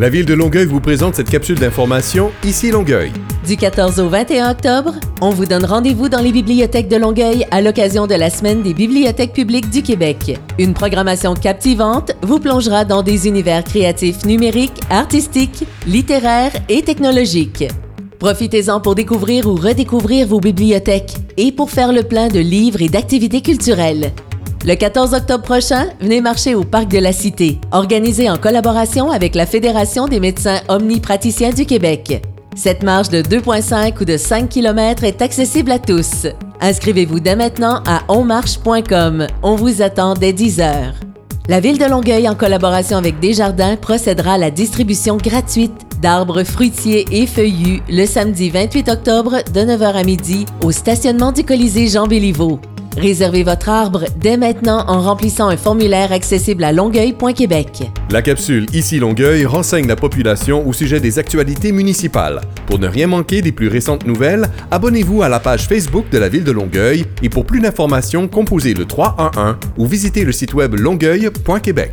La ville de Longueuil vous présente cette capsule d'information Ici Longueuil. Du 14 au 21 octobre, on vous donne rendez-vous dans les bibliothèques de Longueuil à l'occasion de la Semaine des bibliothèques publiques du Québec. Une programmation captivante vous plongera dans des univers créatifs numériques, artistiques, littéraires et technologiques. Profitez-en pour découvrir ou redécouvrir vos bibliothèques et pour faire le plein de livres et d'activités culturelles. Le 14 octobre prochain, venez marcher au Parc de la Cité, organisé en collaboration avec la Fédération des médecins omnipraticiens du Québec. Cette marche de 2,5 ou de 5 km est accessible à tous. Inscrivez-vous dès maintenant à onmarche.com. On vous attend dès 10 heures. La Ville de Longueuil, en collaboration avec Desjardins, procédera à la distribution gratuite d'arbres fruitiers et feuillus le samedi 28 octobre de 9h à midi au stationnement du Colisée Jean Béliveau. Réservez votre arbre dès maintenant en remplissant un formulaire accessible à longueuil.québec. La capsule Ici Longueuil renseigne la population au sujet des actualités municipales. Pour ne rien manquer des plus récentes nouvelles, abonnez-vous à la page Facebook de la ville de Longueuil et pour plus d'informations, composez le 311 ou visitez le site web longueuil.québec.